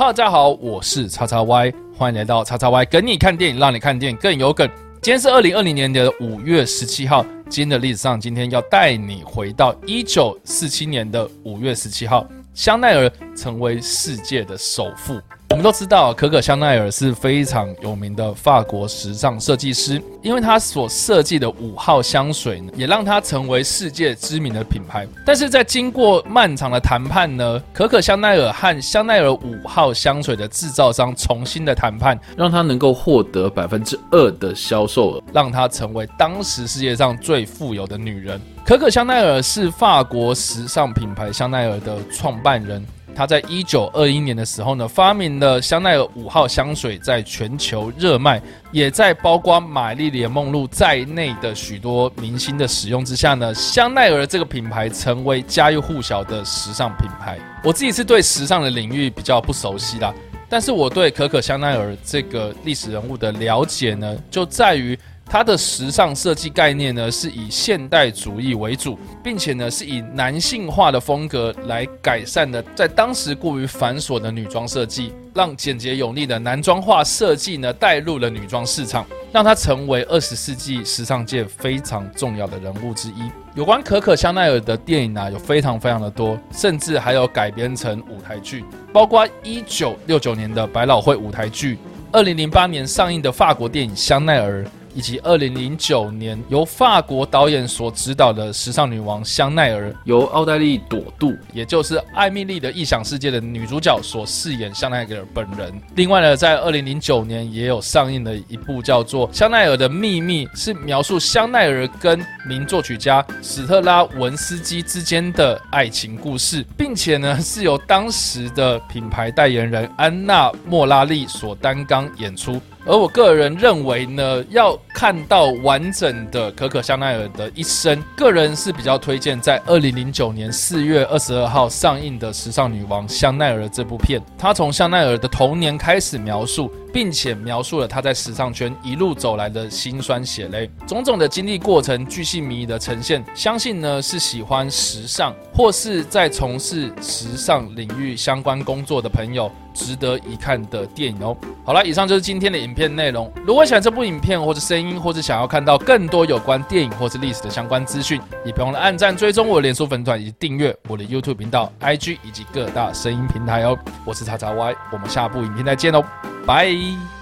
Hello，大家好，我是叉叉 Y，欢迎来到叉叉 Y，跟你看电影，让你看电影更有梗。今天是二零二零年的五月十七号，今天的历史上，今天要带你回到一九四七年的五月十七号，香奈儿成为世界的首富。我们都知道，可可香奈儿是非常有名的法国时尚设计师，因为他所设计的五号香水呢，也让他成为世界知名的品牌。但是在经过漫长的谈判呢，可可香奈儿和香奈儿五号香水的制造商重新的谈判，让他能够获得百分之二的销售额，让她成为当时世界上最富有的女人。可可香奈儿是法国时尚品牌香奈儿的创办人。他在一九二一年的时候呢，发明了香奈儿五号香水，在全球热卖，也在包括玛丽莲梦露在内的许多明星的使用之下呢，香奈儿这个品牌成为家喻户晓的时尚品牌。我自己是对时尚的领域比较不熟悉啦，但是我对可可香奈儿这个历史人物的了解呢，就在于。它的时尚设计概念呢，是以现代主义为主，并且呢是以男性化的风格来改善的，在当时过于繁琐的女装设计，让简洁有力的男装化设计呢带入了女装市场，让它成为二十世纪时尚界非常重要的人物之一。有关可可香奈儿的电影啊，有非常非常的多，甚至还有改编成舞台剧，包括一九六九年的百老汇舞台剧，二零零八年上映的法国电影《香奈儿》。以及二零零九年由法国导演所执导的时尚女王香奈儿，由奥黛丽朵杜，也就是艾米丽的异想世界的女主角所饰演香奈儿本人。另外呢，在二零零九年也有上映的一部叫做《香奈儿的秘密》，是描述香奈儿跟名作曲家史特拉文斯基之间的爱情故事，并且呢是由当时的品牌代言人安娜莫拉利所担纲演出。而我个人认为呢，要看到完整的可可香奈儿的一生，个人是比较推荐在二零零九年四月二十二号上映的《时尚女王香奈儿》这部片。它从香奈儿的童年开始描述。并且描述了她在时尚圈一路走来的辛酸血泪，种种的经历过程，巨细靡遗的呈现。相信呢是喜欢时尚或是在从事时尚领域相关工作的朋友，值得一看的电影哦。好了，以上就是今天的影片内容。如果喜欢这部影片或者声音，或者想要看到更多有关电影或是历史的相关资讯，也别忘了按赞、追踪我的脸书粉团以及订阅我的 YouTube 频道、IG 以及各大声音平台哦。我是叉叉 Y，我们下部影片再见哦。拜。